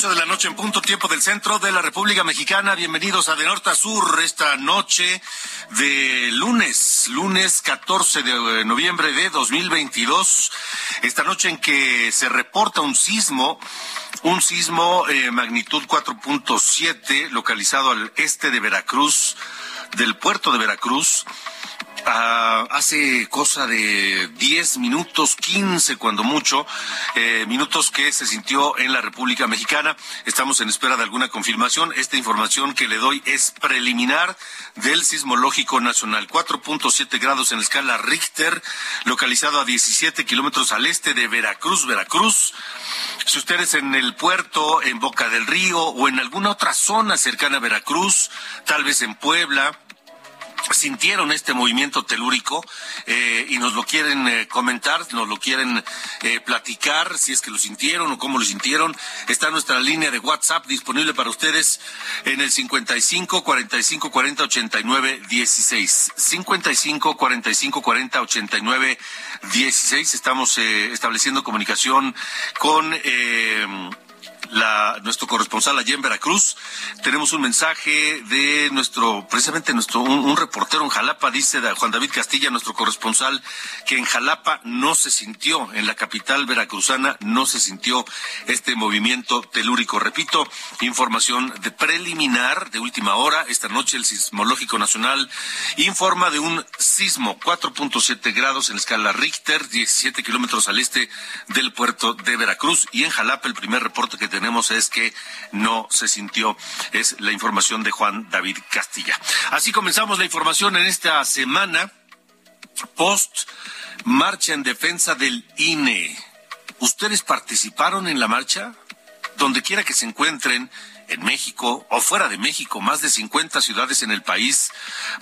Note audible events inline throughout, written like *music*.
8 de la noche en punto tiempo del centro de la República Mexicana. Bienvenidos a De Norte a Sur esta noche de lunes, lunes 14 de noviembre de 2022. Esta noche en que se reporta un sismo, un sismo eh, magnitud 4.7 localizado al este de Veracruz, del puerto de Veracruz. Ah, hace cosa de 10 minutos, 15 cuando mucho, eh, minutos que se sintió en la República Mexicana. Estamos en espera de alguna confirmación. Esta información que le doy es preliminar del Sismológico Nacional. 4.7 grados en la escala Richter, localizado a 17 kilómetros al este de Veracruz, Veracruz. Si ustedes en el puerto, en Boca del Río o en alguna otra zona cercana a Veracruz, tal vez en Puebla, sintieron este movimiento telúrico eh, y nos lo quieren eh, comentar, nos lo quieren eh, platicar, si es que lo sintieron o cómo lo sintieron, está nuestra línea de WhatsApp disponible para ustedes en el 55 45 40 89 16. 55 45 40 89 16. Estamos estableciendo comunicación con nuestro corresponsal allá en Veracruz. Tenemos un mensaje de nuestro, precisamente nuestro, un, reportero en Jalapa, dice Juan David Castilla, nuestro corresponsal, que en Jalapa no se sintió, en la capital veracruzana no se sintió este movimiento telúrico. Repito, información de preliminar de última hora. Esta noche el Sismológico Nacional informa de un sismo 4.7 grados en la escala Richter, 17 kilómetros al este del puerto de Veracruz. Y en Jalapa el primer reporte que tenemos tenemos es que no se sintió. Es la información de Juan David Castilla. Así comenzamos la información en esta semana post marcha en defensa del INE. ¿Ustedes participaron en la marcha? Donde quiera que se encuentren, en México o fuera de México, más de 50 ciudades en el país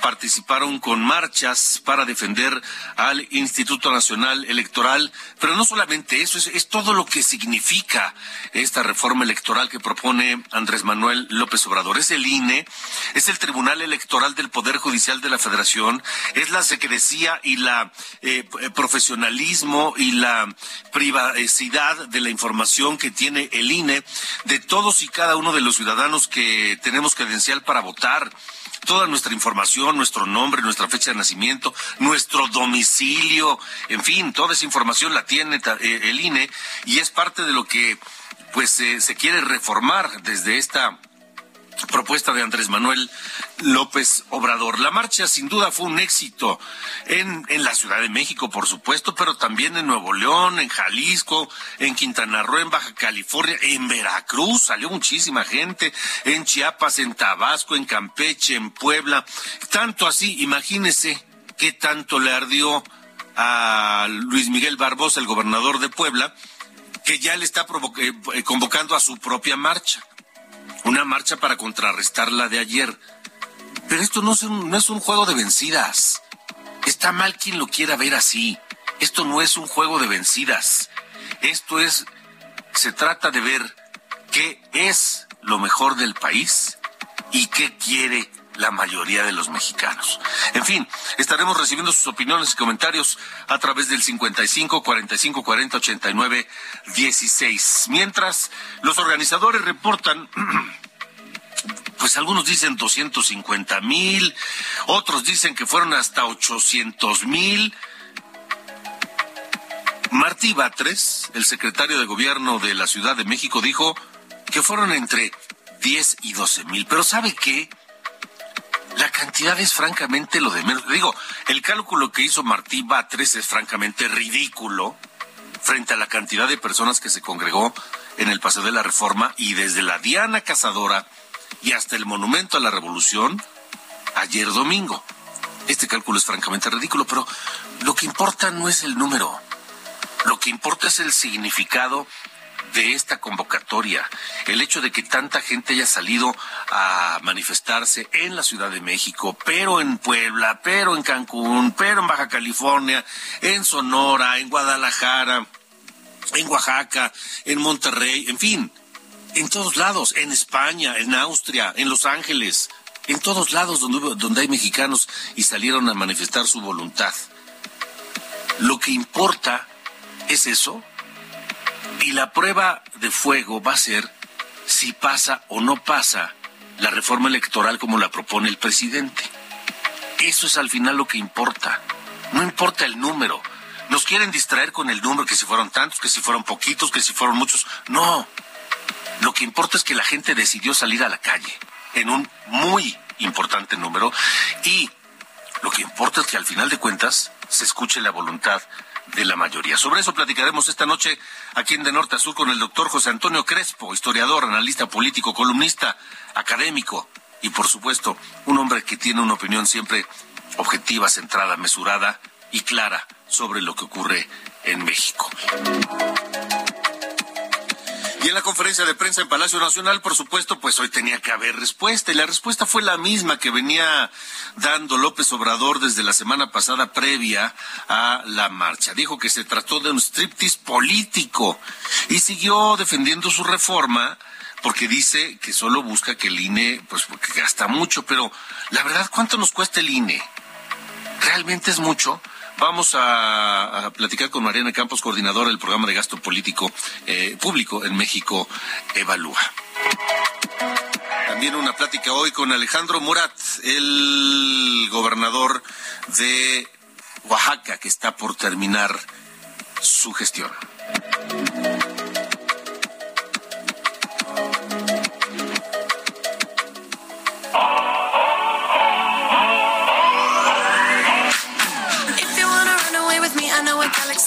participaron con marchas para defender al Instituto Nacional Electoral. Pero no solamente eso, es, todo lo que significa esta reforma electoral que propone Andrés Manuel López Obrador. Es el INE, es el Tribunal Electoral del Poder Judicial de la Federación, es la secrecía y la eh, profesionalismo y la privacidad de la información que tiene el INE de todos y cada uno de los ciudadanos que tenemos credencial para votar, toda nuestra información, nuestro nombre, nuestra fecha de nacimiento, nuestro domicilio, en fin, toda esa información la tiene eh, el INE y es parte de lo que pues se quiere reformar desde esta propuesta de Andrés Manuel López Obrador. La marcha sin duda fue un éxito en, en, la Ciudad de México, por supuesto, pero también en Nuevo León, en Jalisco, en Quintana Roo, en Baja California, en Veracruz, salió muchísima gente, en Chiapas, en Tabasco, en Campeche, en Puebla. Tanto así, imagínese qué tanto le ardió a Luis Miguel Barbosa, el gobernador de Puebla, que ya le está eh, convocando a su propia marcha una marcha para contrarrestar la de ayer. Pero esto no es, un, no es un juego de vencidas. Está mal quien lo quiera ver así. Esto no es un juego de vencidas. Esto es, se trata de ver qué es lo mejor del país y qué quiere la mayoría de los mexicanos. En fin, estaremos recibiendo sus opiniones y comentarios a través del 55 45 40 89 16. Mientras los organizadores reportan *clears throat* pues algunos dicen 250 mil, otros dicen que fueron hasta 800 mil. Martí Batres, el secretario de gobierno de la Ciudad de México, dijo que fueron entre 10 y 12 mil. Pero ¿sabe qué? La cantidad es francamente lo de menos. Digo, el cálculo que hizo Martí Batres es francamente ridículo frente a la cantidad de personas que se congregó en el Paseo de la Reforma y desde la Diana Cazadora y hasta el Monumento a la Revolución ayer domingo. Este cálculo es francamente ridículo, pero lo que importa no es el número. Lo que importa es el significado de esta convocatoria, el hecho de que tanta gente haya salido a manifestarse en la Ciudad de México, pero en Puebla, pero en Cancún, pero en Baja California, en Sonora, en Guadalajara, en Oaxaca, en Monterrey, en fin, en todos lados, en España, en Austria, en Los Ángeles, en todos lados donde, donde hay mexicanos y salieron a manifestar su voluntad. Lo que importa es eso y la prueba de fuego va a ser si pasa o no pasa la reforma electoral como la propone el presidente. Eso es al final lo que importa. No importa el número. Nos quieren distraer con el número, que si fueron tantos, que si fueron poquitos, que si fueron muchos. No. Lo que importa es que la gente decidió salir a la calle en un muy importante número y lo que importa es que al final de cuentas se escuche la voluntad de la mayoría. Sobre eso platicaremos esta noche aquí en De Norte a Sur con el doctor José Antonio Crespo, historiador, analista político, columnista, académico y por supuesto un hombre que tiene una opinión siempre objetiva, centrada, mesurada y clara sobre lo que ocurre en México. Y en la conferencia de prensa en Palacio Nacional, por supuesto, pues hoy tenía que haber respuesta. Y la respuesta fue la misma que venía dando López Obrador desde la semana pasada previa a la marcha. Dijo que se trató de un striptease político y siguió defendiendo su reforma porque dice que solo busca que el INE, pues porque gasta mucho, pero la verdad, ¿cuánto nos cuesta el INE? ¿Realmente es mucho? Vamos a, platicar con Mariana Campos, coordinadora del programa de gasto político eh, público en México, Evalúa. También una plática hoy con Alejandro Murat, el gobernador de Oaxaca, que está por terminar su gestión.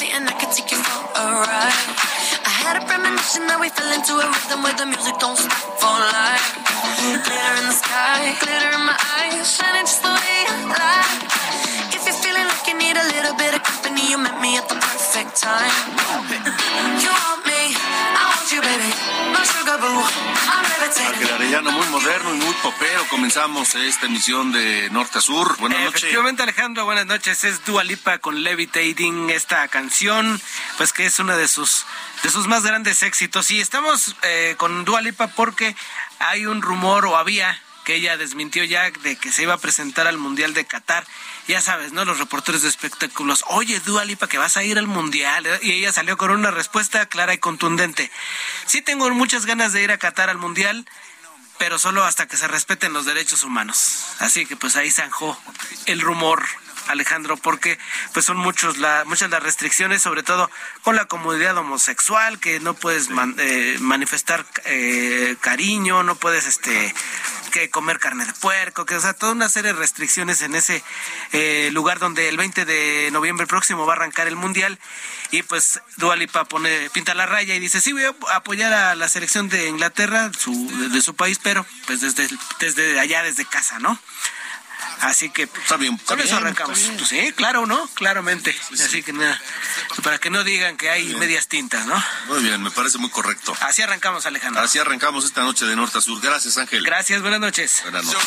And I can take you for a ride. I had a premonition that we fell into a rhythm where the music don't stop for life. Glitter in the sky, glitter in my eyes, shining just the way I like. You need a little bit of company, you met me at the perfect time. You want me, I want you, baby. My sugar boo, I'm levitating. Arellano, muy moderno y muy popero. Comenzamos esta emisión de Norte a Sur. Buenas noches. Efectivamente, Alejandro, buenas noches. Es Dua Lipa con Levitating, esta canción, pues que es una de sus de sus más grandes éxitos. Y estamos eh, con Dua Lipa porque hay un rumor o había que ella desmintió ya de que se iba a presentar al Mundial de Qatar. Ya sabes, ¿no? Los reporteros de espectáculos, oye, Dua Lipa, que vas a ir al Mundial. Y ella salió con una respuesta clara y contundente. Sí tengo muchas ganas de ir a Qatar al Mundial, pero solo hasta que se respeten los derechos humanos. Así que pues ahí zanjó el rumor Alejandro, porque pues son muchos la, muchas las restricciones, sobre todo con la comunidad homosexual, que no puedes eh, manifestar eh, cariño, no puedes este que comer carne de puerco, que o sea, toda una serie de restricciones en ese eh, lugar donde el 20 de noviembre próximo va a arrancar el mundial y pues Dualipa pone pinta la raya y dice sí voy a apoyar a la selección de Inglaterra, su, de su país, pero pues desde desde allá desde casa, ¿no? Así que está bien, con eso arrancamos. Pues sí, claro, ¿no? Claramente. Así que nada, para que no digan que hay medias tintas, ¿no? Muy bien, me parece muy correcto. Así arrancamos, Alejandro. Así arrancamos esta noche de norte a sur. Gracias, Ángel. Gracias, buenas noches. Buenas noches.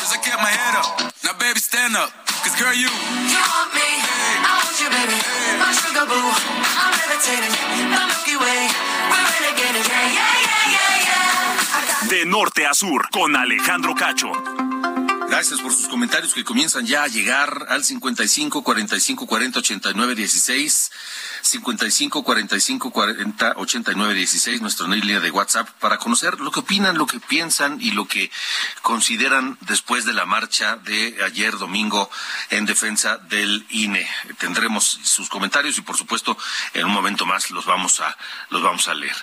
De norte a sur, con Alejandro Cacho. Gracias por sus comentarios que comienzan ya a llegar al 55 45 40 89 16. 55 45 40 89 16, nuestra línea de WhatsApp, para conocer lo que opinan, lo que piensan y lo que consideran después de la marcha de ayer domingo en defensa del INE. Tendremos sus comentarios y por supuesto en un momento más los vamos a los vamos a leer.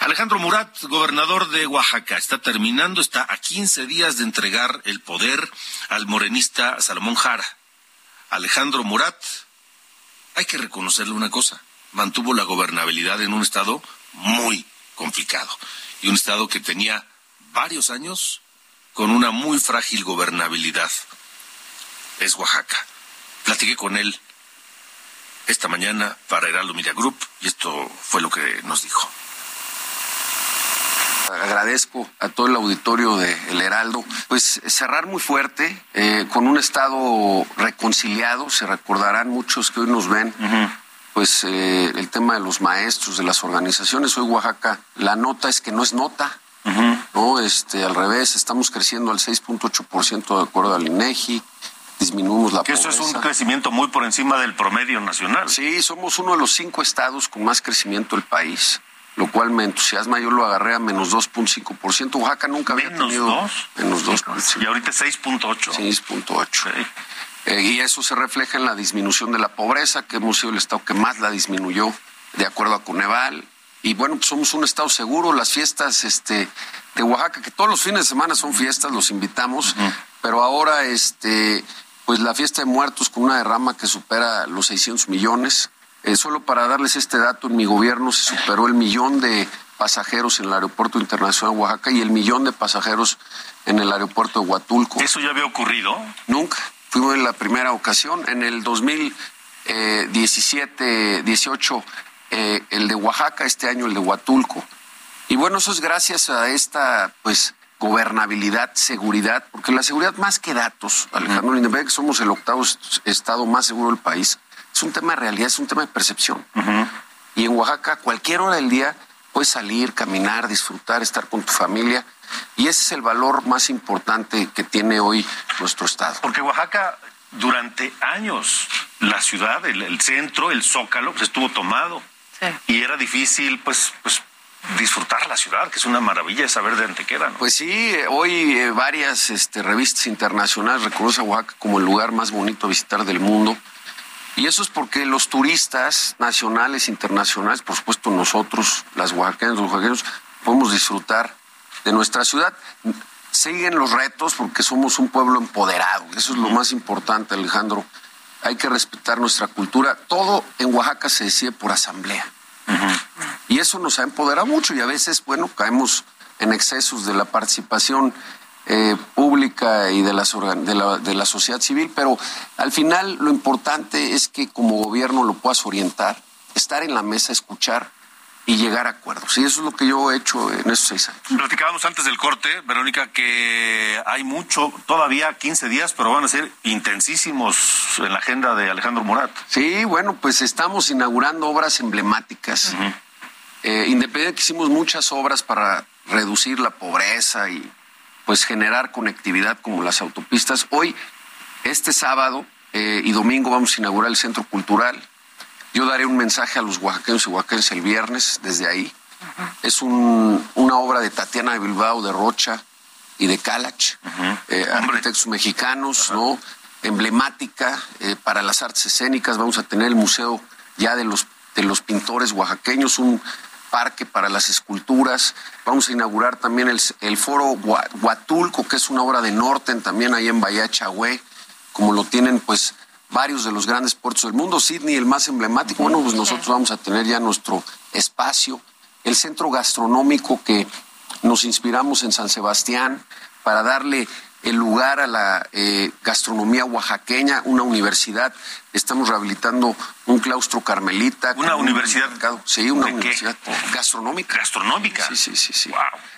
Alejandro Murat, gobernador de Oaxaca, está terminando, está a 15 días de entregar el poder al morenista Salomón Jara. Alejandro Murat, hay que reconocerle una cosa, mantuvo la gobernabilidad en un estado muy complicado y un estado que tenía varios años con una muy frágil gobernabilidad. Es Oaxaca. Platiqué con él esta mañana para Heraldo Media Group y esto fue lo que nos dijo. Agradezco a todo el auditorio de El Heraldo, pues cerrar muy fuerte, eh, con un Estado reconciliado, se recordarán muchos que hoy nos ven, pues eh, el tema de los maestros, de las organizaciones, hoy Oaxaca, la nota es que no es nota, ¿no? Este, al revés, estamos creciendo al 6.8% de acuerdo al INEGI, disminuimos la que eso es un crecimiento muy por encima del promedio nacional. Sí, somos uno de los cinco estados con más crecimiento del país lo cual me entusiasma. Yo lo agarré a menos 2.5%. Oaxaca nunca había menos tenido... Dos. Menos 2. Y ahorita 6.8. 6.8. Eh, y eso se refleja en la disminución de la pobreza, que hemos sido el estado que más la disminuyó, de acuerdo a Coneval. Y bueno, pues somos un estado seguro. Las fiestas este, de Oaxaca, que todos los fines de semana son fiestas, los invitamos. Pero ahora, este, pues la fiesta de muertos con una derrama que supera los 600 millones eh, solo para darles este dato, en mi gobierno se superó el millón de pasajeros en el Aeropuerto Internacional de Oaxaca y el millón de pasajeros en el aeropuerto de Huatulco. ¿Eso ya había ocurrido? Nunca. Fuimos en la primera ocasión. En el 2017, 18, eh, el de Oaxaca, este año el de Huatulco. Y bueno, eso es gracias a esta, pues, gobernabilidad, seguridad, porque la seguridad más que datos, Alejandro Lindenberg, somos el octavo estado más seguro del país, es un tema de realidad, es un tema de percepción. Y en Oaxaca, cualquier hora del día, puedes salir, caminar, disfrutar, estar con tu familia. Y ese es el valor más importante que tiene hoy nuestro Estado. Porque Oaxaca, durante años, la ciudad, el, centro, el zócalo, pues estuvo tomado. Y era difícil, pues, pues disfrutar la ciudad, que es una maravilla saber de Antequera. ¿no? Pues sí, hoy eh, varias este, revistas internacionales reconocen a Oaxaca como el lugar más bonito a visitar del mundo. Y eso es porque los turistas nacionales, internacionales, por supuesto nosotros, las oaxaqueñas, los oaxaqueños, podemos disfrutar de nuestra ciudad. Siguen los retos porque somos un pueblo empoderado. Eso es lo más importante, Alejandro. Hay que respetar nuestra cultura. Todo en Oaxaca se decide por asamblea. Y eso nos ha empoderado mucho y a veces, bueno, caemos en excesos de la participación eh, pública y de, las de, la, de la sociedad civil, pero al final lo importante es que como gobierno lo puedas orientar, estar en la mesa, escuchar y llegar a acuerdos. Y eso es lo que yo he hecho en esos seis años. Platicábamos antes del corte, Verónica, que hay mucho, todavía 15 días, pero van a ser intensísimos en la agenda de Alejandro Murat. Sí, bueno, pues estamos inaugurando obras emblemáticas. Eh, independientemente que hicimos muchas obras para reducir la pobreza y pues generar conectividad como las autopistas. Hoy, este sábado eh, y domingo vamos a inaugurar el Centro Cultural. Yo daré un mensaje a los oaxaqueños y oaxaqueños el viernes desde ahí. Es una obra de Tatiana de Bilbao, de Rocha y de Calach, eh, arquitectos mexicanos, ¿no? emblemática eh, para las artes escénicas. Vamos a tener el museo ya de los, de los pintores oaxaqueños, un parque para las esculturas. Vamos a inaugurar también el, foro Huatulco, que es una obra de Norten, también ahí en Bahía como lo tienen pues varios de los grandes puertos del mundo. Sydney, el más emblemático. Bueno, pues nosotros vamos a tener ya nuestro espacio. El centro gastronómico que nos inspiramos en San Sebastián para darle el lugar a la eh, gastronomía oaxaqueña, una universidad. Estamos rehabilitando un claustro carmelita. ¿Una universidad? sí, una universidad gastronómica. ¿Gastronómica? Sí, sí, sí. sí.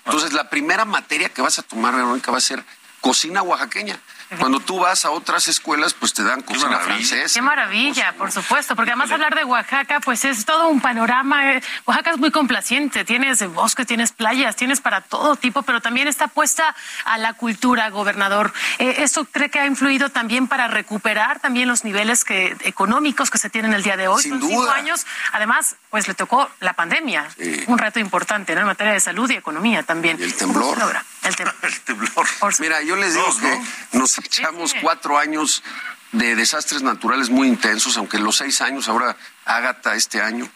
Entonces, la primera materia que vas a tomar, Verónica, va a ser cocina oaxaqueña. Cuando tú vas a otras escuelas, pues te dan cocina maravilla. francesa. Qué maravilla, por supuesto, porque además hablar de Oaxaca, pues es todo un panorama. Oaxaca es muy complaciente, tienes bosques, tienes playas, tienes para todo tipo, pero también está puesta a la cultura, gobernador. Eh, ¿Eso cree que ha influido también para recuperar también los niveles que, económicos que se tienen el día de hoy? Sin Son cinco duda. años, además, pues le tocó la pandemia, Sí. un reto importante ¿no? en materia de salud y economía también. Y el ¿Cómo temblor. *laughs* El temblor. El temblor. Mira, yo les digo Dos, que ¿no? nos echamos cuatro años de desastres naturales muy intensos, aunque los seis años, ahora Ágata este año,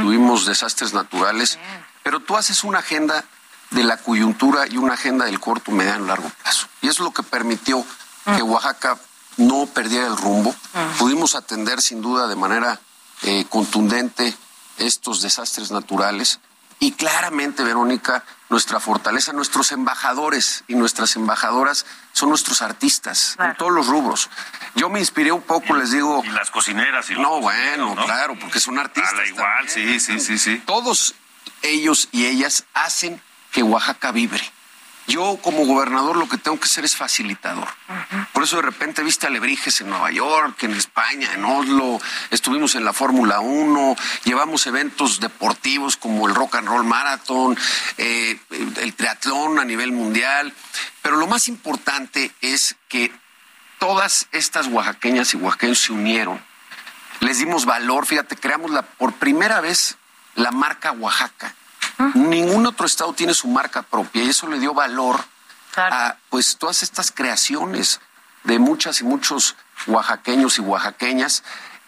tuvimos desastres naturales, pero tú haces una agenda de la coyuntura y una agenda del corto, mediano y largo plazo. Y eso es lo que permitió que Oaxaca no perdiera el rumbo. Pudimos atender sin duda de manera eh, contundente estos desastres naturales. Y claramente, Verónica, nuestra fortaleza, nuestros embajadores y nuestras embajadoras son nuestros artistas en Claro. todos los rubros. Yo me inspiré un poco, les digo, Y las cocineras y los no, bueno, ¿no? claro, porque son artistas. A la igual, también. sí, sí, sí, sí. Todos ellos y ellas hacen que Oaxaca vibre. Yo como gobernador lo que tengo que ser es facilitador. Por eso de repente viste alebrijes en Nueva York, en España, en Oslo, estuvimos en la Fórmula 1, llevamos eventos deportivos como el Rock and Roll Marathon, eh, el triatlón a nivel mundial, pero lo más importante es que todas estas oaxaqueñas y oaxaqueños se unieron les dimos valor, fíjate, creamos la, por primera vez la marca Oaxaca. Ningún otro estado tiene su marca propia y eso le dio valor Claro. a pues todas estas creaciones de muchas y muchos oaxaqueños y oaxaqueñas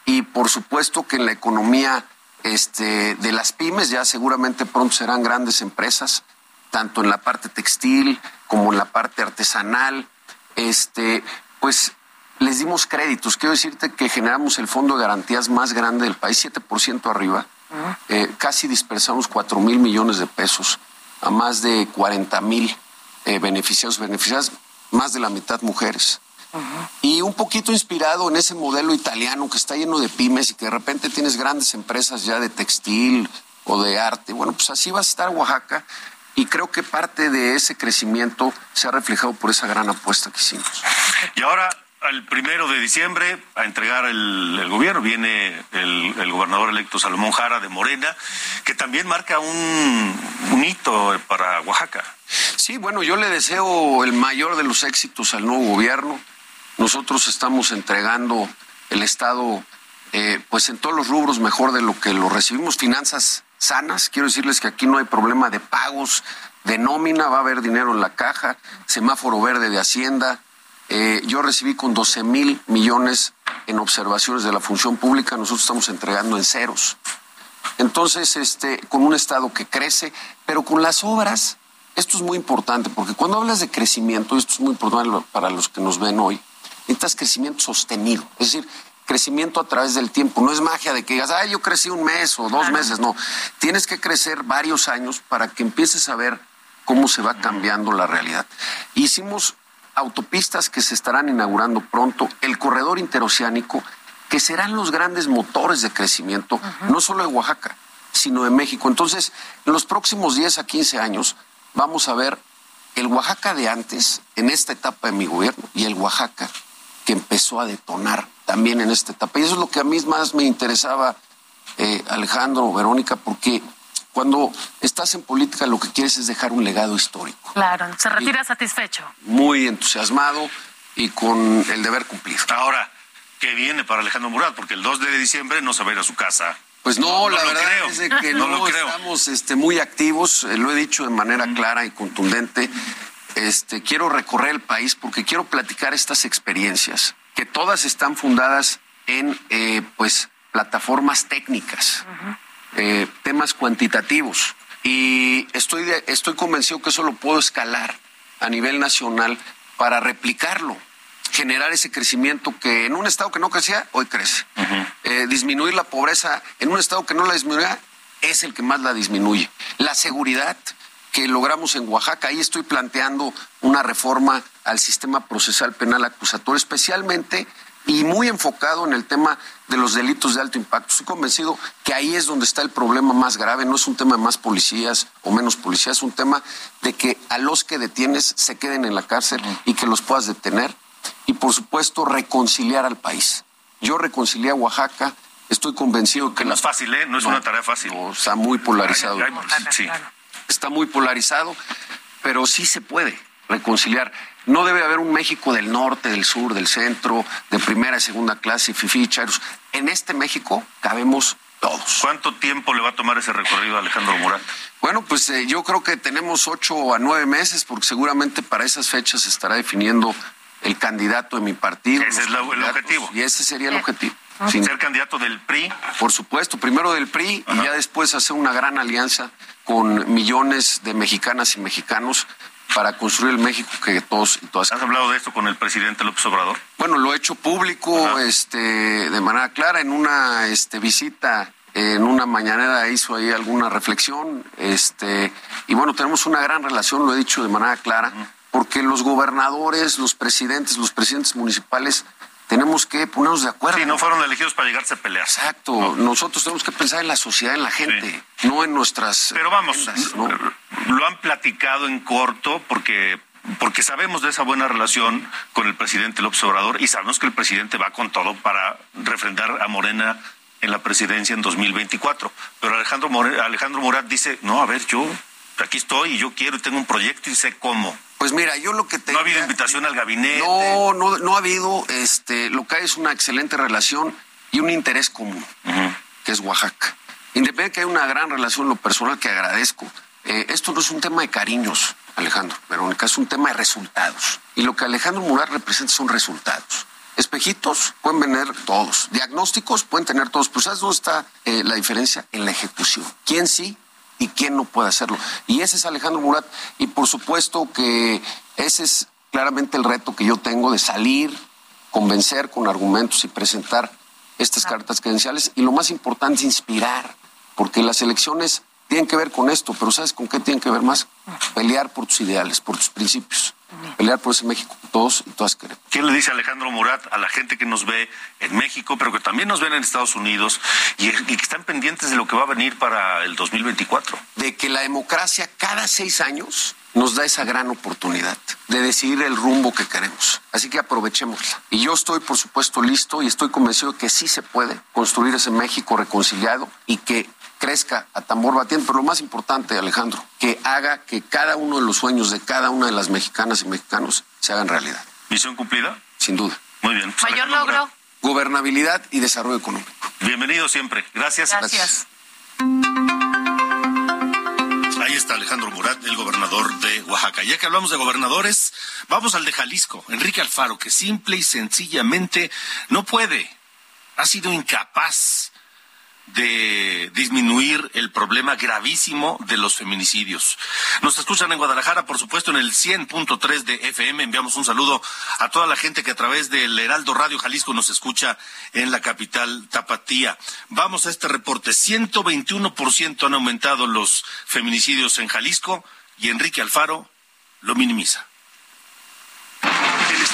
y por supuesto que en la economía este, de las pymes ya seguramente pronto serán grandes empresas, tanto en la parte textil como en la parte artesanal. Este, pues les dimos créditos. Quiero decirte que generamos el fondo de garantías más grande del país, 7% arriba. Eh, casi dispersamos 4 mil millones de pesos a más de 40 mil eh, beneficiados, beneficiadas, más de la mitad mujeres. Y un poquito inspirado en ese modelo italiano que está lleno de pymes y que de repente tienes grandes empresas ya de textil o de arte. Bueno, pues así va a estar Oaxaca y creo que parte de ese crecimiento se ha reflejado por esa gran apuesta que hicimos. Y ahora, al primero de diciembre, a entregar el, gobierno, viene el, el gobernador electo Salomón Jara de Morena, que también marca un, un hito para Oaxaca. Sí, bueno, yo le deseo el mayor de los éxitos al nuevo gobierno. Nosotros estamos entregando el Estado, eh, pues en todos los rubros mejor de lo que lo recibimos. Finanzas sanas, quiero decirles que aquí no hay problema de pagos, de nómina, va a haber dinero en la caja, semáforo verde de Hacienda. Eh, yo recibí con 12 mil millones en observaciones de la función pública, nosotros estamos entregando en ceros. Entonces, este, con un Estado que crece, pero con las obras, esto es muy importante, porque cuando hablas de crecimiento, esto es muy importante para los que nos ven hoy, necesitas crecimiento sostenido, es decir, crecimiento a través del tiempo. No es magia de que digas, ay, yo crecí un mes o dos meses, no. Tienes que crecer varios años para que empieces a ver cómo se va cambiando la realidad. Hicimos autopistas que se estarán inaugurando pronto, el corredor interoceánico, que serán los grandes motores de crecimiento, no solo de Oaxaca, sino de México. Entonces, en los próximos 10 a 15 años vamos a ver el Oaxaca de antes, en esta etapa de mi gobierno, y el Oaxaca que empezó a detonar también en esta etapa. Y eso es lo que a mí más me interesaba, eh, Alejandro, Verónica, porque cuando estás en política lo que quieres es dejar un legado histórico. Claro, se retira satisfecho. Muy entusiasmado y con el deber cumplido. Ahora, ¿qué viene para Alejandro Murat? Porque el 2 de diciembre no se va a ir a su casa. Pues no, No la verdad creo. es de que No no, lo creo. estamos este, muy activos, eh, lo he dicho de manera clara y contundente. Este, quiero recorrer el país porque quiero platicar estas experiencias, que todas están fundadas en eh, pues plataformas técnicas, eh, temas cuantitativos. Y estoy, de- estoy convencido que eso lo puedo escalar a nivel nacional para replicarlo, generar ese crecimiento que en un estado que no crecía, hoy crece. Eh, disminuir la pobreza en un estado que no la disminuía, es el que más la disminuye. La seguridad que logramos en Oaxaca, ahí estoy planteando una reforma al sistema procesal penal acusatorio, especialmente y muy enfocado en el tema de los delitos de alto impacto. Estoy convencido que ahí es donde está el problema más grave. No es un tema de más policías o menos policías, es un tema de que a los que detienes se queden en la cárcel y que los puedas detener y por supuesto reconciliar al país. Yo reconcilié a Oaxaca, estoy convencido que... no es fácil, ¿eh? No es una tarea fácil. está muy polarizado. sí. Está muy polarizado, pero sí se puede reconciliar. No debe haber un México del norte, del sur, del centro, de primera y segunda clase, fificharos. En este México cabemos todos. ¿Cuánto tiempo le va a tomar ese recorrido a Alejandro Murat? Bueno, pues eh, yo creo que tenemos ocho a nueve meses, porque seguramente para esas fechas se estará definiendo el candidato de mi partido. Ese es el objetivo. Y ese sería el objetivo. Ser candidato del PRI. Por supuesto, primero del PRI y ya después hacer una gran alianza con millones de mexicanas y mexicanos para construir el México que todos y todas. ¿Has hablado de esto con el presidente López Obrador? Bueno, lo he hecho público, este, de manera clara en una, este, visita en una mañanera hizo ahí alguna reflexión, este, y bueno, tenemos una gran relación, lo he dicho de manera clara, porque los gobernadores, los presidentes, los presidentes municipales tenemos que ponernos de acuerdo. Sí, no fueron elegidos para llegarse a pelear. Exacto. Nosotros tenemos que pensar en la sociedad, en la gente, no en nuestras. Pero vamos, lo han platicado en corto porque porque sabemos de esa buena relación con el presidente López Obrador y sabemos que el presidente va con todo para refrendar a Morena en la presidencia en 2024. Pero Alejandro, Alejandro Murat dice, no, a ver, yo aquí estoy y yo quiero y tengo un proyecto y sé cómo. Pues mira, yo lo que tengo. No ha habido invitación al gabinete. No, no, no ha habido. Este, lo que hay es una excelente relación y un interés común, que es Oaxaca. Independientemente que hay una gran relación, lo personal que agradezco. Eh, esto no es un tema de cariños, Alejandro Verónica, es un tema de resultados. Y lo que Alejandro Murat representa son resultados. Espejitos pueden venir todos, diagnósticos pueden tener todos, pero ¿sabes dónde está eh, la diferencia? En la ejecución. ¿Quién sí y quién no puede hacerlo. Y ese es Alejandro Murat. Y por supuesto que ese es claramente el reto que yo tengo de salir, convencer con argumentos y presentar estas cartas credenciales. Y lo más importante es inspirar, porque las elecciones tienen que ver con esto, pero ¿sabes con qué tienen que ver más? Pelear por tus ideales, por tus principios. Pelear por ese México todos y todas queremos. ¿Qué le dice Alejandro Murat a la gente que nos ve en México, pero que también nos ven en Estados Unidos y, que están pendientes de lo que va a venir para el 2024? De que la democracia cada seis años nos da esa gran oportunidad de decidir el rumbo que queremos. Así que aprovechémosla. Y yo estoy, por supuesto, listo y estoy convencido de que sí se puede construir ese México reconciliado y que crezca a tambor batiente, pero lo más importante, Alejandro, que haga que cada uno de los sueños de cada una de las mexicanas y mexicanos se hagan realidad. ¿Misión cumplida? Sin duda. Muy bien. Pues Mayor logro. Gobernabilidad y desarrollo económico. Bienvenido siempre. Gracias. Gracias. Ahí está Alejandro Murat, el gobernador de Oaxaca. Ya que hablamos de gobernadores, vamos al de Jalisco, Enrique Alfaro, que simple y sencillamente no puede, ha sido incapaz de disminuir el problema gravísimo de los feminicidios. Nos escuchan en Guadalajara, por supuesto, en el 100.3 de FM. Enviamos un saludo a toda la gente que a través del Heraldo Radio Jalisco nos escucha en la capital Tapatía. Vamos a este reporte. 121% han aumentado los feminicidios en Jalisco y Enrique Alfaro lo minimiza.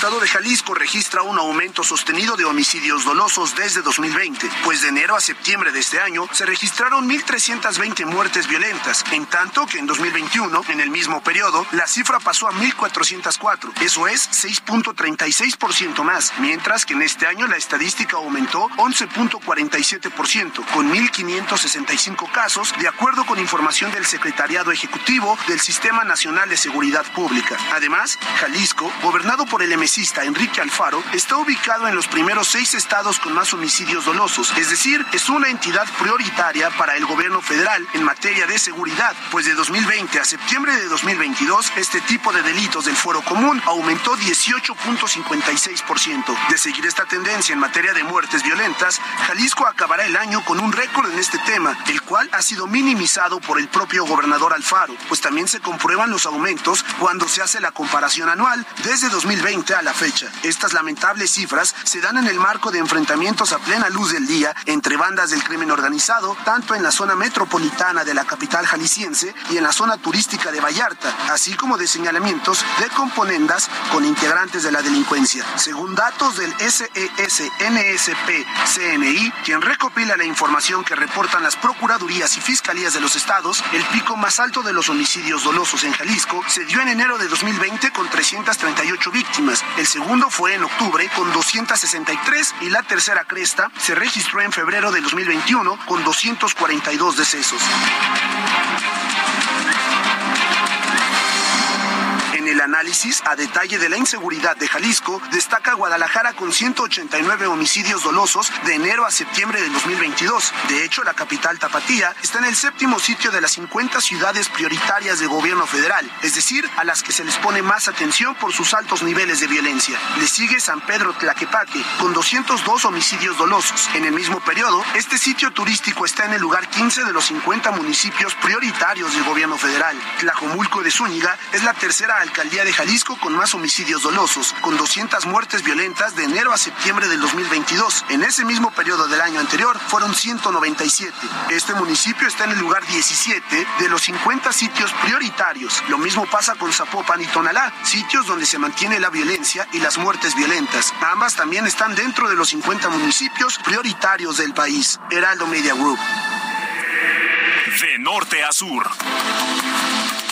Estado de Jalisco registra un aumento sostenido de homicidios dolosos desde 2020, pues de enero a septiembre de este año se registraron 1.320 muertes violentas, en tanto que en 2021, en el mismo periodo, la cifra pasó a 1.404, eso es 6.36% más, mientras que en este año la estadística aumentó 11.47%, con 1.565 casos, de acuerdo con información del Secretariado Ejecutivo del Sistema Nacional de Seguridad Pública. Además, Jalisco, gobernado por el emesista Enrique Alfaro, está ubicado en los primeros seis estados con más homicidios dolosos, es decir, es una entidad prioritaria para el gobierno federal en materia de seguridad, pues de 2020 a septiembre de 2022, este tipo de delitos del fuero común aumentó 18.56%. De seguir esta tendencia en materia de muertes violentas, Jalisco acabará el año con un récord en este tema, el cual ha sido minimizado por el propio gobernador Alfaro, pues también se comprueban los aumentos cuando se hace la comparación anual desde 2020 a la fecha. Estas lamentables cifras se dan en el marco de enfrentamientos a plena luz del día entre bandas del crimen organizado, tanto en la zona metropolitana de la capital jalisciense y en la zona turística de Vallarta, así como de señalamientos de componendas con integrantes de la delincuencia. Según datos del SES-NSP-CNI, quien recopila la información que reportan las procuradurías y fiscalías de los estados, el pico más alto de los homicidios dolosos en Jalisco se dio en enero de 2020 con 338 víctimas, El segundo fue en octubre con 263 y la tercera cresta se registró en febrero de 2021 con 242 decesos. El análisis a detalle de la inseguridad de Jalisco, destaca Guadalajara con 189 homicidios dolosos de enero a septiembre de 2022. De hecho, la capital tapatía está en el séptimo sitio de las 50 ciudades prioritarias de gobierno federal, es decir, a las que se les pone más atención por sus altos niveles de violencia. Le sigue San Pedro Tlaquepaque con 202 homicidios dolosos. En el mismo periodo, este sitio turístico está en el lugar 15 de los 50 municipios prioritarios del gobierno federal. Tlajomulco de Zúñiga es la tercera alcaldía de Jalisco con más homicidios dolosos, con 200 muertes violentas de enero a septiembre del 2022. En ese mismo periodo del año anterior fueron 197. Este municipio está en el lugar 17 de los 50 sitios prioritarios. Lo mismo pasa con Zapopan y Tonalá, sitios donde se mantiene la violencia y las muertes violentas. Ambas también están dentro de los 50 municipios prioritarios del país. Heraldo Media Group. De norte a sur.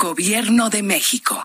Gobierno de México.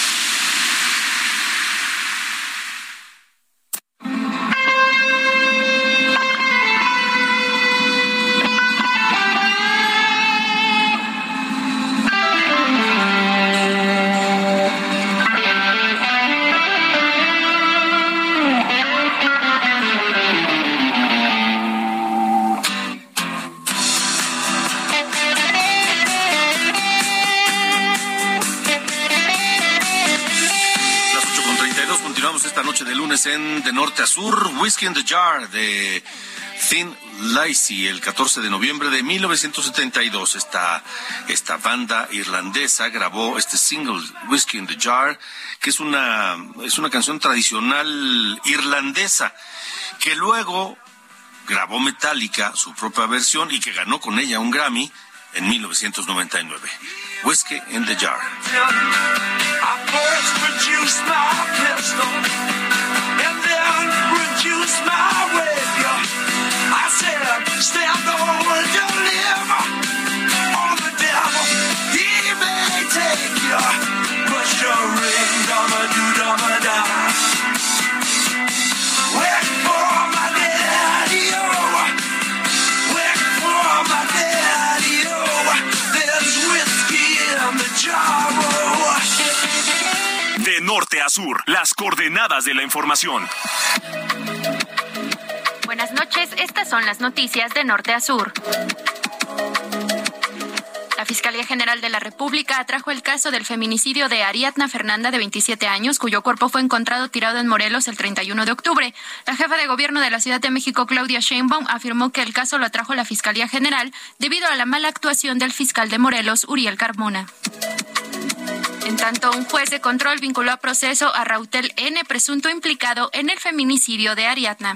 Con 32, continuamos esta noche de lunes en De Norte a Sur, Whiskey in the Jar de Thin Lacey el 14 de noviembre de 1972. Esta, esta banda irlandesa grabó este single, Whiskey in the Jar, que es una, es una canción tradicional irlandesa, que luego grabó Metallica, su propia versión, y que ganó con ella un Grammy en 1999. Whiskey in the Jar. Sur, las coordenadas de la información. Buenas noches, estas son las noticias de norte a sur. La Fiscalía General de la República atrajo el caso del feminicidio de Ariadna Fernanda, de 27 años, cuyo cuerpo fue encontrado tirado en Morelos el 31 de octubre. La jefa de gobierno de la Ciudad de México, Claudia Sheinbaum, afirmó que el caso lo atrajo la Fiscalía General debido a la mala actuación del fiscal de Morelos, Uriel Carmona. En tanto, un juez de control vinculó a proceso a Rautel N., presunto implicado en el feminicidio de Ariadna.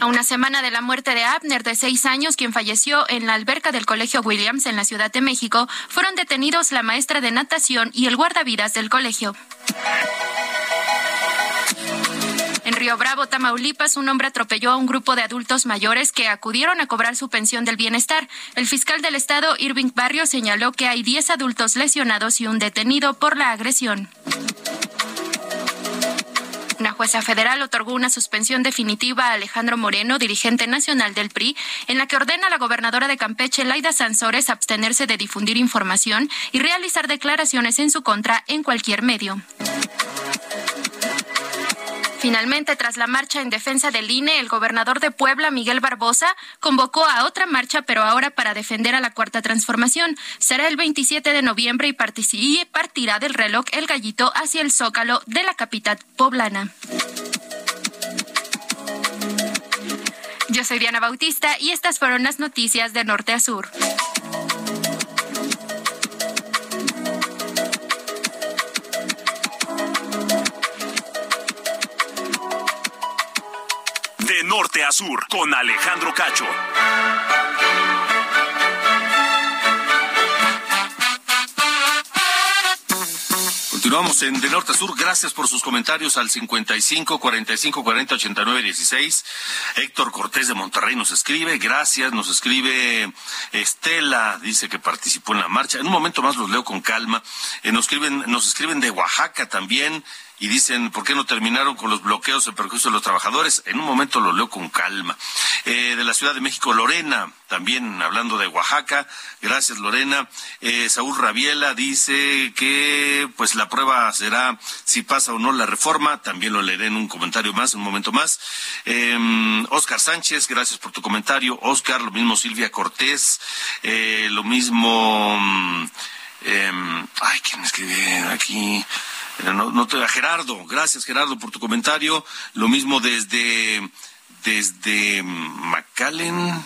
A una semana de la muerte de Abner, de seis años, quien falleció en la alberca del Colegio Williams en la Ciudad de México, fueron detenidos la maestra de natación y el guardavidas del colegio. En Río Bravo, Tamaulipas, un hombre atropelló a un grupo de adultos mayores que acudieron a cobrar su pensión del bienestar. El fiscal del estado, Irving Barrio, señaló que hay 10 adultos lesionados y un detenido por la agresión. Una jueza federal otorgó una suspensión definitiva a Alejandro Moreno, dirigente nacional del PRI, en la que ordena a la gobernadora de Campeche, Laida Sansores, abstenerse de difundir información y realizar declaraciones en su contra en cualquier medio. Finalmente, tras la marcha en defensa del INE, el gobernador de Puebla, Miguel Barbosa, convocó a otra marcha, pero ahora para defender a la Cuarta Transformación. Será el 27 de noviembre y partirá del reloj El Gallito hacia el Zócalo de la capital poblana. Yo soy Diana Bautista y estas fueron las noticias de Norte a Sur. Norte a sur, con Alejandro Cacho. Continuamos en De Norte a Sur. Gracias por sus comentarios al 55 45 40 89 16. Héctor Cortés de Monterrey nos escribe. Gracias. Nos escribe Estela. Dice que participó en la marcha. En un momento más los leo con calma. Eh, nos, escriben, nos escriben de Oaxaca también y dicen, ¿por qué no terminaron con los bloqueos en perjuicio de los trabajadores? En un momento lo leo con calma. Eh, de la Ciudad de México, Lorena, también hablando de Oaxaca. Gracias, Lorena. Eh, Saúl Rabiela dice que pues la prueba será si pasa o no la reforma. También lo leeré en un comentario más, en un momento más. Eh, Oscar Sánchez, gracias por tu comentario. Oscar, lo mismo Silvia Cortés, eh, lo mismo... mm, em, ay, ¿quién escribe aquí? No, no te, a Gerardo, gracias Gerardo por tu comentario. Lo mismo desde, desde McAllen,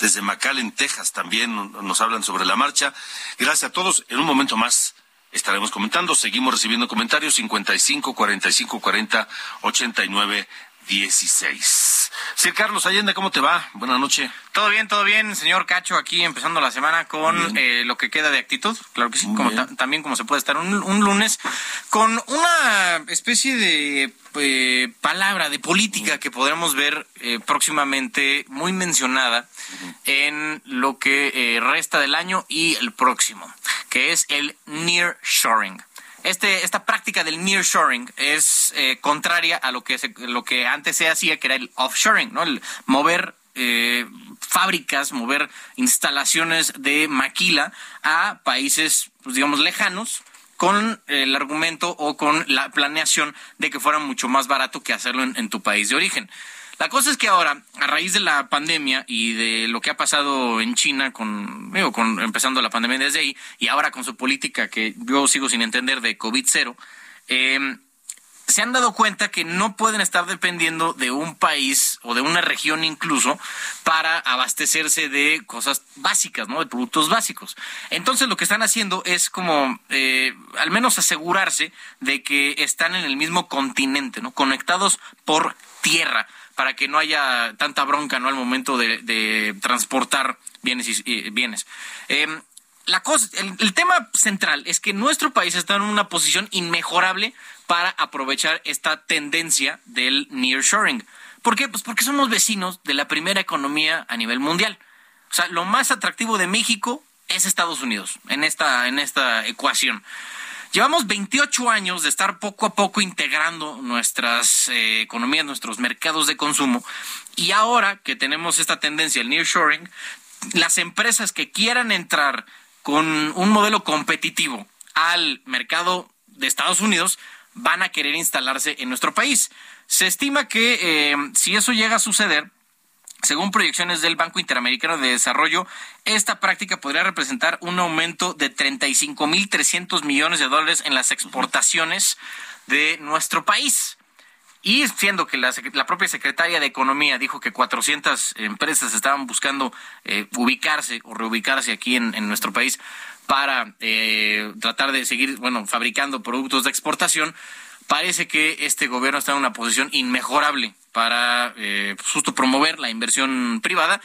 desde McAllen, Texas también nos hablan sobre la marcha. Gracias a todos. En un momento más estaremos comentando. Seguimos recibiendo comentarios 55 45 40 89 16. Sir Carlos Allende, ¿cómo te va? Buenas noches. Todo bien, todo bien, señor Cacho, aquí empezando la semana con eh, lo que queda de actitud, claro que sí, como ta- también como se puede estar un, un lunes, con una especie de eh, palabra de política que podremos ver eh, próximamente muy mencionada en lo que eh, resta del año y el próximo, que es el nearshoring. Este, esta práctica del nearshoring es eh, contraria a lo que, se- lo que antes se hacía, que era el offshoring, ¿no? El mover eh, fábricas, mover instalaciones de maquila a países, pues, digamos, lejanos con el argumento o con la planeación de que fuera mucho más barato que hacerlo en, en tu país de origen. La cosa es que ahora, a raíz de la pandemia y de lo que ha pasado en China, con, digo, con empezando la pandemia desde ahí, y ahora con su política que yo sigo sin entender de COVID cero, eh, se han dado cuenta que no pueden estar dependiendo de un país o de una región incluso para abastecerse de cosas básicas, ¿no? De productos básicos. Entonces lo que están haciendo es como eh, al menos asegurarse de que están en el mismo continente, ¿no? Conectados por tierra para que no haya tanta bronca, ¿no? Al momento de, transportar bienes y bienes. Em, la cosa, el, tema central es que nuestro país está en una posición inmejorable para aprovechar esta tendencia del nearshoring. ¿Por qué? Pues porque somos vecinos de la primera economía a nivel mundial. O sea, lo más atractivo de México es Estados Unidos en esta, en esta ecuación. Llevamos 28 años de estar poco a poco integrando nuestras eh, economías, nuestros mercados de consumo, y ahora que tenemos esta tendencia, el nearshoring, las empresas que quieran entrar con un modelo competitivo al mercado de Estados Unidos van a querer instalarse en nuestro país. Se estima que eh, si eso llega a suceder, según proyecciones del Banco Interamericano de Desarrollo, esta práctica podría representar un aumento de 35.300 millones de dólares en las exportaciones de nuestro país. Y siendo que la, propia secretaria de Economía dijo que 400 empresas estaban buscando eh, ubicarse o reubicarse aquí en, nuestro país para eh, tratar de seguir, bueno, fabricando productos de exportación, parece que este gobierno está en una posición inmejorable para eh, justo promover la inversión privada.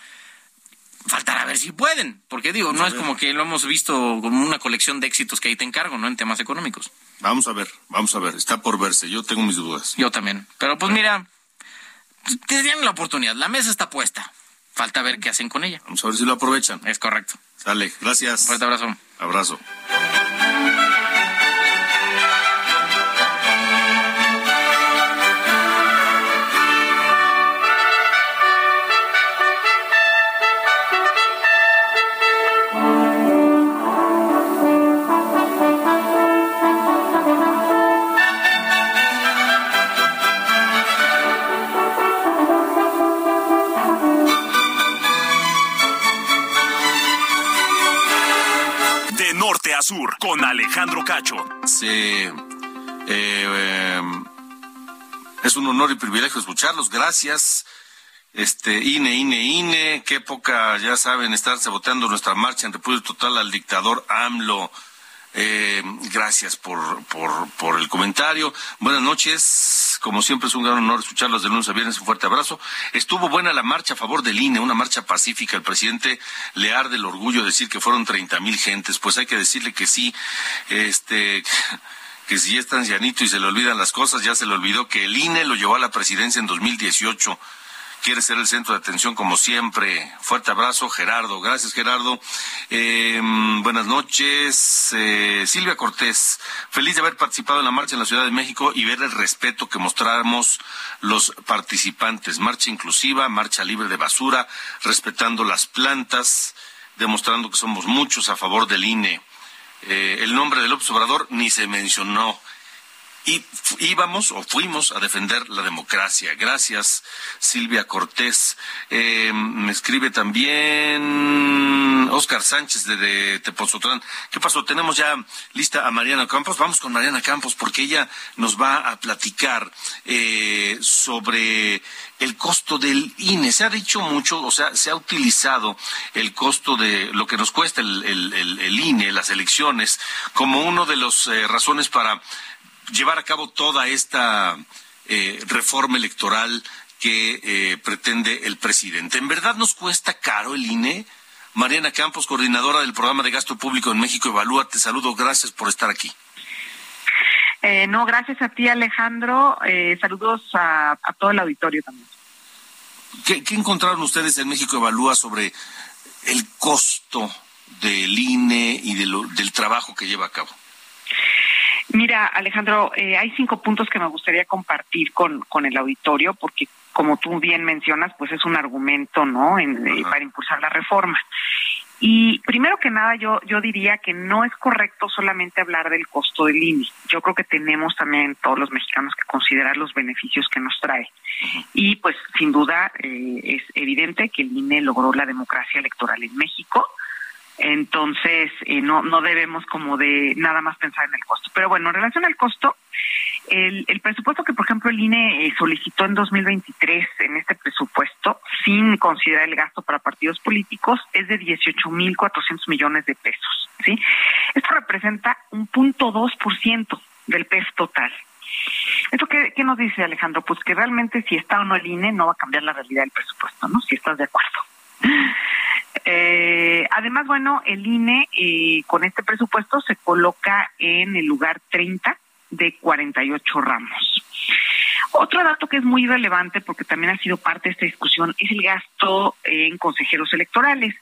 Faltará ver si pueden, porque digo, no es como que lo hemos visto como una colección de éxitos que ahí te encargo, ¿no? En temas económicos. Vamos a ver, vamos a ver, está por verse, yo tengo mis dudas. Yo también, pero pues mira, te dieron la oportunidad, la mesa está puesta, falta ver qué hacen con ella. Vamos a ver si lo aprovechan. Es correcto. Sale, gracias. Fuerte abrazo. Abrazo. Con Alejandro Cacho. Sí. Eh, eh, es un honor y privilegio escucharlos. Gracias. Este, INE, INE, INE, qué época, ya saben, estarse votando nuestra marcha en República Total al dictador AMLO. Eh, gracias por, por, el comentario. Buenas noches. Como siempre es un gran honor escucharlos de lunes a viernes. Un fuerte abrazo. Estuvo buena la marcha a favor del INE, una marcha pacífica. El presidente le arde el orgullo decir que fueron 30 mil gentes. Pues hay que decirle que sí, este, que si es tan llanito y se le olvidan las cosas, ya se le olvidó que el INE lo llevó a la presidencia en 2018 quiere ser el centro de atención como siempre. Fuerte abrazo, Gerardo. Gracias, Gerardo. Eh, buenas noches. Eh, Silvia Cortés, feliz de haber participado en la marcha en la Ciudad de México y ver el respeto que mostramos los participantes. Marcha inclusiva, marcha libre de basura, respetando las plantas, demostrando que somos muchos a favor del INE. Eh, el nombre del observador ni se mencionó y íbamos o fuimos a defender la democracia. Gracias, Silvia Cortés. Eh, me escribe también Oscar Sánchez de, de Tepozotlán. ¿Qué pasó? Tenemos ya lista a Mariana Campos. Vamos con Mariana Campos porque ella nos va a platicar eh, sobre el costo del INE. Se ha dicho mucho, o sea, se ha utilizado el costo de lo que nos cuesta el, el, INE, las elecciones, como uno de las eh, razones para llevar a cabo toda esta eh, reforma electoral que eh, pretende el presidente. ¿En verdad nos cuesta caro el INE? Mariana Campos, coordinadora del programa de gasto público en México, Evalúa, te saludo, gracias por estar aquí. Eh, no, gracias a ti Alejandro, saludos a, todo el auditorio también. ¿Qué, encontraron ustedes en México Evalúa sobre el costo del INE y del trabajo que lleva a cabo? Mira, Alejandro, eh, hay cinco puntos que me gustaría compartir con, con el auditorio, porque como tú bien mencionas, pues es un argumento, ¿no?, en, eh, para impulsar la reforma. Y primero que nada, yo, yo diría que no es correcto solamente hablar del costo del INE. Yo creo que tenemos también todos los mexicanos que considerar los beneficios que nos trae. Y pues sin duda eh, es evidente que el INE logró la democracia electoral en México entonces, eh, no, no debemos como de nada más pensar en el costo. Pero bueno, en relación al costo, El, el, presupuesto que, por ejemplo, el INE eh, solicitó en 2023 en este presupuesto, sin considerar el gasto para partidos políticos, es de 18.400 millones de pesos. ¿sí? Esto representa un punto dos por ciento del PES total. ¿Esto qué, qué, nos dice Alejandro? Pues que realmente si está o no el INE no va a cambiar la realidad del presupuesto, ¿no? Si estás de acuerdo. Eh, además, bueno, el INE eh, con este presupuesto se coloca en el lugar 30 de 48 ramos. Otro dato que es muy relevante, porque también ha sido parte de esta discusión, es el gasto en consejeros electorales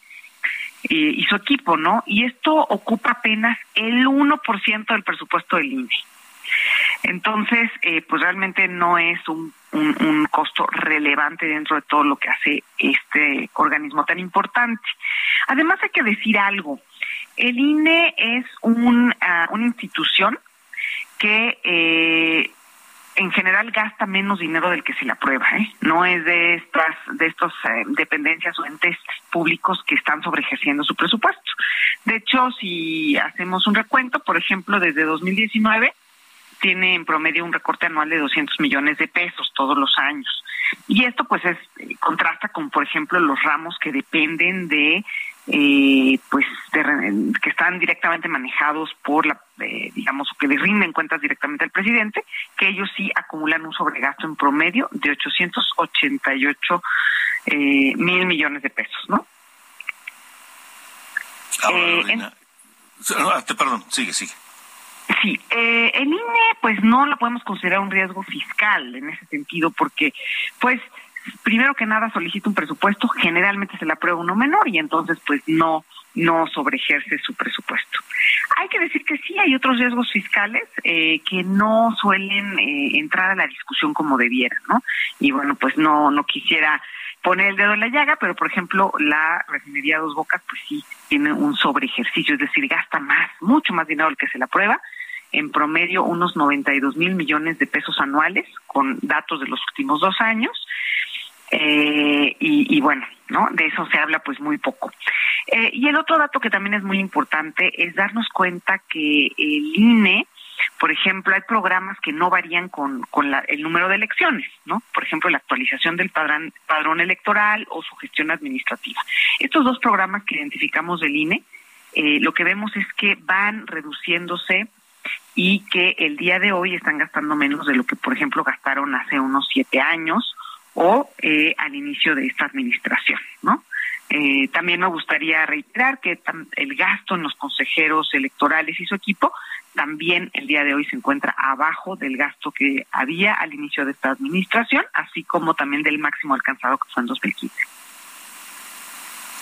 eh, y su equipo, ¿no? Y esto ocupa apenas el 1% del presupuesto del INE. Entonces, eh, pues realmente no es un, un, costo relevante dentro de todo lo que hace este organismo tan importante. Además, hay que decir algo. El INE es un, uh, una institución que eh, en general gasta menos dinero del que se le aprueba, ¿eh? No es de estas, de estos eh, dependencias o entes públicos que están sobreejerciendo su presupuesto. De hecho, si hacemos un recuento, por ejemplo, desde 2019 tiene en promedio un recorte anual de 200 millones de pesos todos los años. Y esto pues es eh, contrasta con, por ejemplo, los ramos que dependen de eh, pues que están directamente manejados por la eh, digamos que le rinden cuentas directamente al presidente que ellos sí acumulan un sobregasto en promedio de 888 eh, mil millones de pesos no eh, ah, perdón sigue sigue Sí, eh, el INE pues no lo podemos considerar un riesgo fiscal en ese sentido porque pues primero que nada solicita un presupuesto, generalmente se le aprueba uno menor y entonces pues no no sobreejerce su presupuesto. Hay que decir que sí hay otros riesgos fiscales eh, que no suelen eh, entrar a la discusión como debieran, ¿no? Y bueno, pues no no quisiera poner el dedo en la llaga, pero por ejemplo la refinería Dos Bocas pues sí tiene un sobreejercicio, es decir, gasta más, mucho más dinero del que se le aprueba en promedio unos 92 mil millones de pesos anuales, con datos de los últimos dos años. Eh, y, bueno, ¿no? De eso se habla pues muy poco. Eh, y el otro dato que también es muy importante es darnos cuenta que el INE, por ejemplo, hay programas que no varían con, con la, el número de elecciones, ¿no? Por ejemplo, la actualización del padrón, padrón electoral o su gestión administrativa. Estos dos programas que identificamos del INE, eh, lo que vemos es que van reduciéndose y que el día de hoy están gastando menos de lo que, por ejemplo, gastaron hace unos siete años o eh, al inicio de esta administración, ¿no? Eh, también me gustaría reiterar que el gasto en los consejeros electorales y su equipo también el día de hoy se encuentra abajo del gasto que había al inicio de esta administración, así como también del máximo alcanzado que fue en 2015.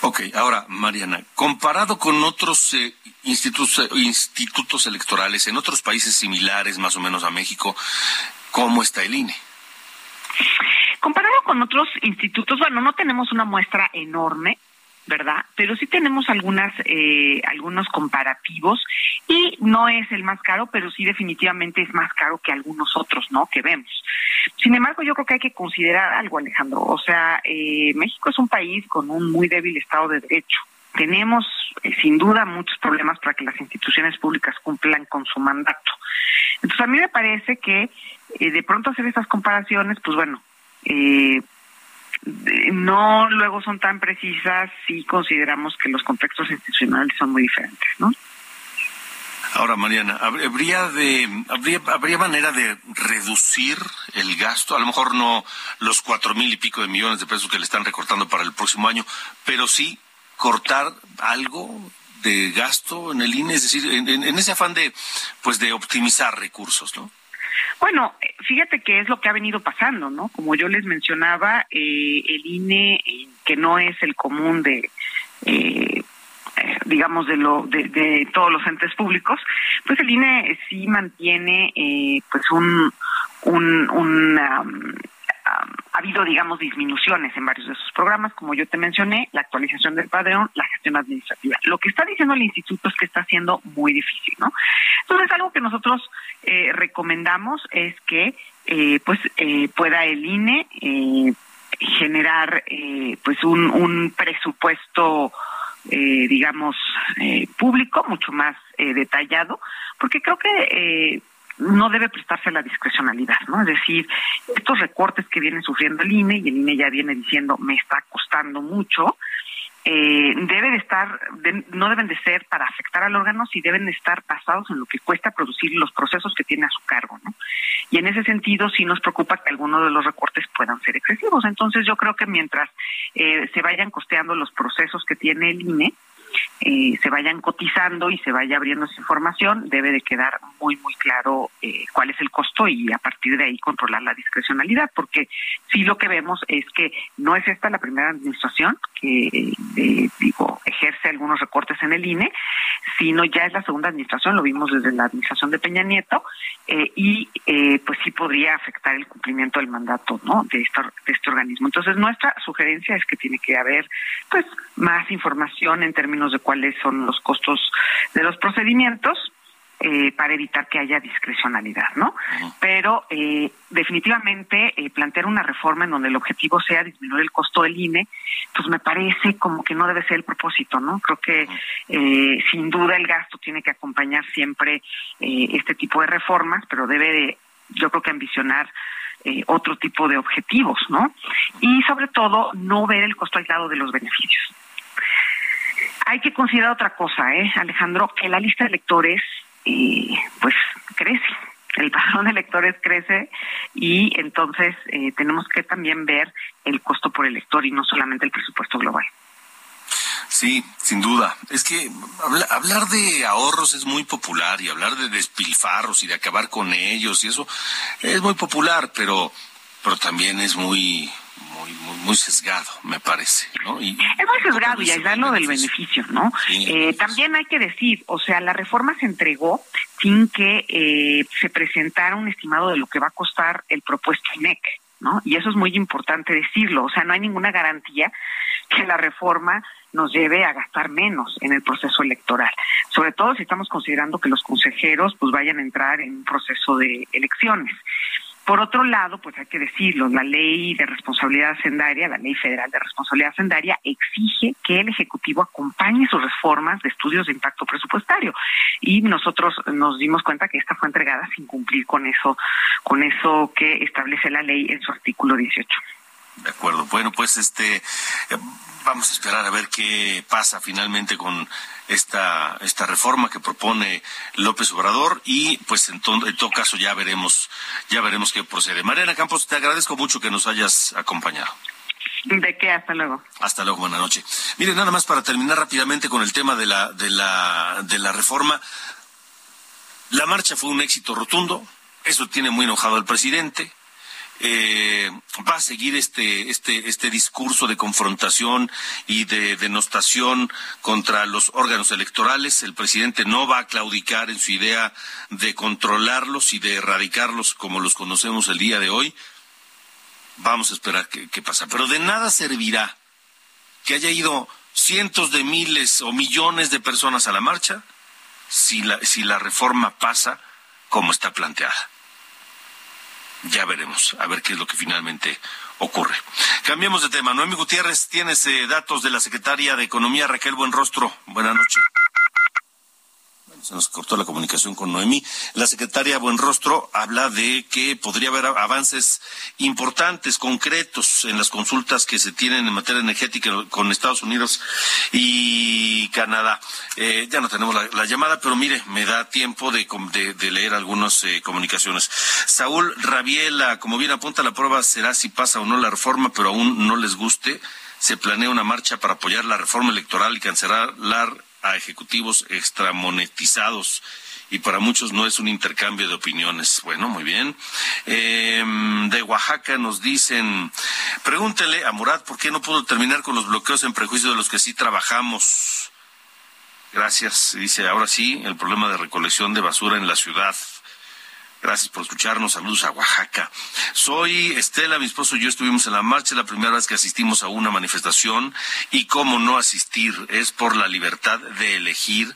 Ok, ahora, Mariana, comparado con otros eh, institutos, institutos electorales en otros países similares, más o menos a México, ¿cómo está el INE? Comparado con otros institutos, bueno, no tenemos una muestra enorme, ¿verdad? Pero sí tenemos algunas, eh, algunos comparativos y no es el más caro, pero sí definitivamente es más caro que algunos otros, ¿no? Que vemos. Sin embargo, yo creo que hay que considerar algo, Alejandro. O sea, eh, México es un país con un muy débil Estado de Derecho. Tenemos, eh, sin duda, muchos problemas para que las instituciones públicas cumplan con su mandato. Entonces, a mí me parece que eh, de pronto hacer estas comparaciones, pues bueno, eh, no luego son tan precisas si consideramos que los contextos institucionales son muy diferentes, ¿no? Ahora, Mariana, ¿habría, de, habría, ¿habría manera de reducir el gasto? A lo mejor no los cuatro mil y pico de millones de pesos que le están recortando para el próximo año, pero sí cortar algo de gasto en el INE, es decir, en, en ese afán de, pues, de optimizar recursos, ¿no? Bueno, fíjate que es lo que ha venido pasando, ¿no? Como yo les mencionaba, eh, el INE, eh, que no es el común de, eh, eh, digamos, de, lo, de, de, todos los entes públicos, pues el INE sí mantiene eh, pues un, un, ha habido, digamos, disminuciones en varios de sus programas, como yo te mencioné, la actualización del padrón, la gestión administrativa. Lo que está diciendo el instituto es que está siendo muy difícil, ¿no? Entonces, algo que nosotros eh, recomendamos es que, eh, pues, eh, pueda el INE eh, generar, eh, pues, un, un presupuesto, eh, digamos, público, mucho más detallado, porque creo que no debe prestarse la discrecionalidad, ¿no? Es decir, estos recortes que viene sufriendo el INE y el INE ya viene diciendo me está costando mucho, eh, debe de estar, no deben de ser para afectar al órgano, si deben de estar basados en lo que cuesta producir los procesos que tiene a su cargo, ¿no? Y en ese sentido sí nos preocupa que algunos de los recortes puedan ser excesivos. Entonces yo creo que mientras eh, se vayan costeando los procesos que tiene el INE, eh, se vayan cotizando y se vaya abriendo esa información, debe de quedar muy, muy claro eh, cuál es el costo y a partir de ahí controlar la discrecionalidad, porque sí lo que vemos es que no es esta la primera administración que, eh, digo, ejerce algunos recortes en el INE, sino ya es la segunda administración, lo vimos desde la administración de Peña Nieto, y pues sí podría afectar el cumplimiento del mandato de, de este organismo. Entonces, nuestra sugerencia es que tiene que haber pues más información en términos de cuáles son los costos de los procedimientos eh, para evitar que haya discrecionalidad, ¿no? Pero eh, definitivamente eh, plantear una reforma en donde el objetivo sea disminuir el costo del INE, pues me parece como que no debe ser el propósito, ¿no? Creo que sin duda el gasto tiene que acompañar siempre este tipo de reformas, pero debe de, yo creo que ambicionar otro tipo de objetivos, ¿no? Y sobre todo no ver el costo aislado de los beneficios. Hay que considerar otra cosa, ¿eh, Alejandro? Que la lista de electores, eh, pues, crece. El padrón de electores crece y entonces eh, tenemos que también ver el costo por elector y no solamente el presupuesto global. Sí, sin duda. Es que hablar de ahorros es muy popular y hablar de despilfarros y de acabar con ellos y eso es muy popular, pero pero también es muy muy, muy, sesgado, me parece, ¿no? es muy sesgado y aislarlo del beneficio, ¿no? Eh, también hay que decir, o sea, la reforma se entregó sin que eh, se presentara un estimado de lo que va a costar el propuesto INEC, ¿no? Y eso es muy importante decirlo, o sea, no hay ninguna garantía que la reforma nos lleve a gastar menos en el proceso electoral, sobre todo si estamos considerando que los consejeros pues vayan a entrar en un proceso de elecciones. Por otro lado, pues hay que decirlo, la ley de responsabilidad hacendaria, la ley federal de responsabilidad hacendaria, exige que el Ejecutivo acompañe sus reformas de estudios de impacto presupuestario. Y nosotros nos dimos cuenta que esta fue entregada sin cumplir con eso, con eso que establece la ley en su artículo 18. De acuerdo. Bueno, pues este vamos a esperar a ver qué pasa finalmente con esta esta reforma que propone López Obrador y pues en, en todo caso ya veremos ya veremos qué procede. Mariana Campos, te agradezco mucho que nos hayas acompañado. ¿De qué? Hasta luego. Hasta luego, buena noche. Mire, nada más para terminar rápidamente con el tema de la de la de la reforma. La marcha fue un éxito rotundo. Eso tiene muy enojado al presidente eh, va a seguir este, este, este discurso de confrontación y de denostación contra los órganos electorales. El presidente no va a claudicar en su idea de controlarlos y de erradicarlos como los conocemos el día de hoy. Vamos a esperar qué, pasa. Pero de nada servirá que haya ido cientos de miles o millones de personas a la marcha si la, si la reforma pasa como está planteada ya veremos, a ver qué es lo que finalmente ocurre. Cambiemos de tema. Noemi Gutiérrez, tienes eh, datos de la secretaria de Economía, Raquel Buenrostro. Buenas noches se nos cortó la comunicación con Noemí. La secretaria Buenrostro habla de que podría haber avances importantes, concretos en las consultas que se tienen en materia energética con Estados Unidos y Canadá. Eh, ya no tenemos la, llamada, pero mire, me da tiempo de, leer algunas eh, comunicaciones. Saúl Rabiela, como bien apunta, la prueba será si pasa o no la reforma, pero aún no les guste. Se planea una marcha para apoyar la reforma electoral y cancelar la a ejecutivos extramonetizados y para muchos no es un intercambio de opiniones. Bueno, muy bien. Em, de Oaxaca nos dicen, pregúntele a Murad por qué no pudo terminar con los bloqueos en prejuicio de los que sí trabajamos. Gracias. Dice, ahora sí, el problema de recolección de basura en la ciudad. Gracias por escucharnos. Saludos a Oaxaca. Soy Estela, mi esposo y yo estuvimos en la marcha la primera vez que asistimos a una manifestación y cómo no asistir es por la libertad de elegir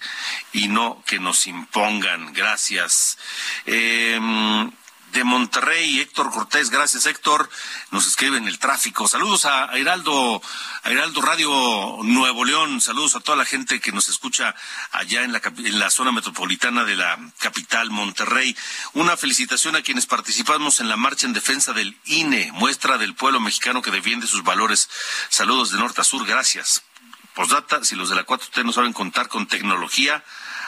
y no que nos impongan. Gracias. Em, de Monterrey. Héctor Cortés, gracias Héctor. Nos escribe en el tráfico. Saludos a Heraldo, a Heraldo Radio Nuevo León. Saludos a toda la gente que nos escucha allá en la, en la zona metropolitana de la capital Monterrey. Una felicitación a quienes participamos en la marcha en defensa del INE, muestra del pueblo mexicano que defiende sus valores. Saludos de norte a sur. Gracias. Postdata, si los de la 4T no saben contar con tecnología,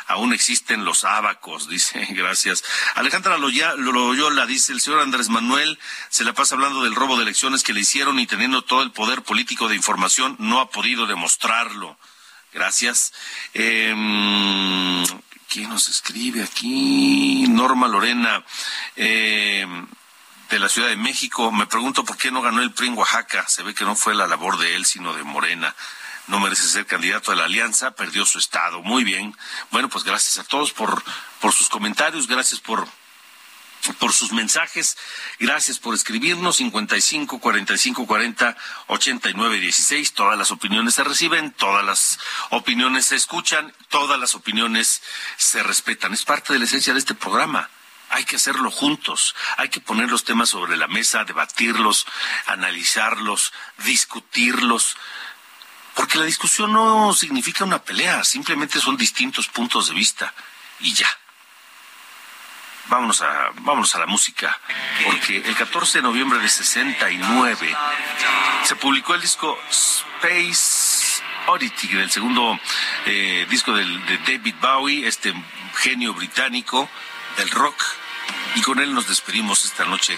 aún existen los abacos, dice, *laughs* gracias. Alejandra Loyola dice, el señor Andrés Manuel se la pasa hablando del robo de elecciones que le hicieron y teniendo todo el poder político de información, no ha podido demostrarlo. Gracias. Eh, ¿Quién nos escribe aquí? Norma Lorena. Em, de la Ciudad de México. Me pregunto por qué no ganó el PRI en Oaxaca. Se ve que no fue la labor de él, sino de Morena no merece ser candidato a la alianza, perdió su estado. Muy bien. Bueno, pues gracias a todos por, por sus comentarios, gracias por por sus mensajes. Gracias por escribirnos 55 45 40 89 16. Todas las opiniones se reciben, todas las opiniones se escuchan, todas las opiniones se respetan. Es parte de la esencia de este programa. Hay que hacerlo juntos, hay que poner los temas sobre la mesa, debatirlos, analizarlos, discutirlos, porque la discusión no significa una pelea, simplemente son distintos puntos de vista. Y ya. Vámonos a, vámonos a la música, porque el 14 de noviembre de 69 se publicó el disco Space Oddity, el segundo eh, disco de David Bowie, este genio británico del rock, y con él nos despedimos esta noche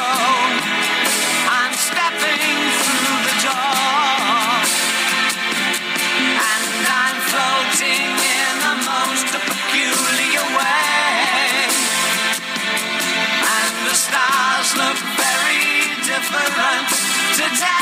I'm stepping through the door. And I'm floating in the most peculiar way. And the stars look very different today.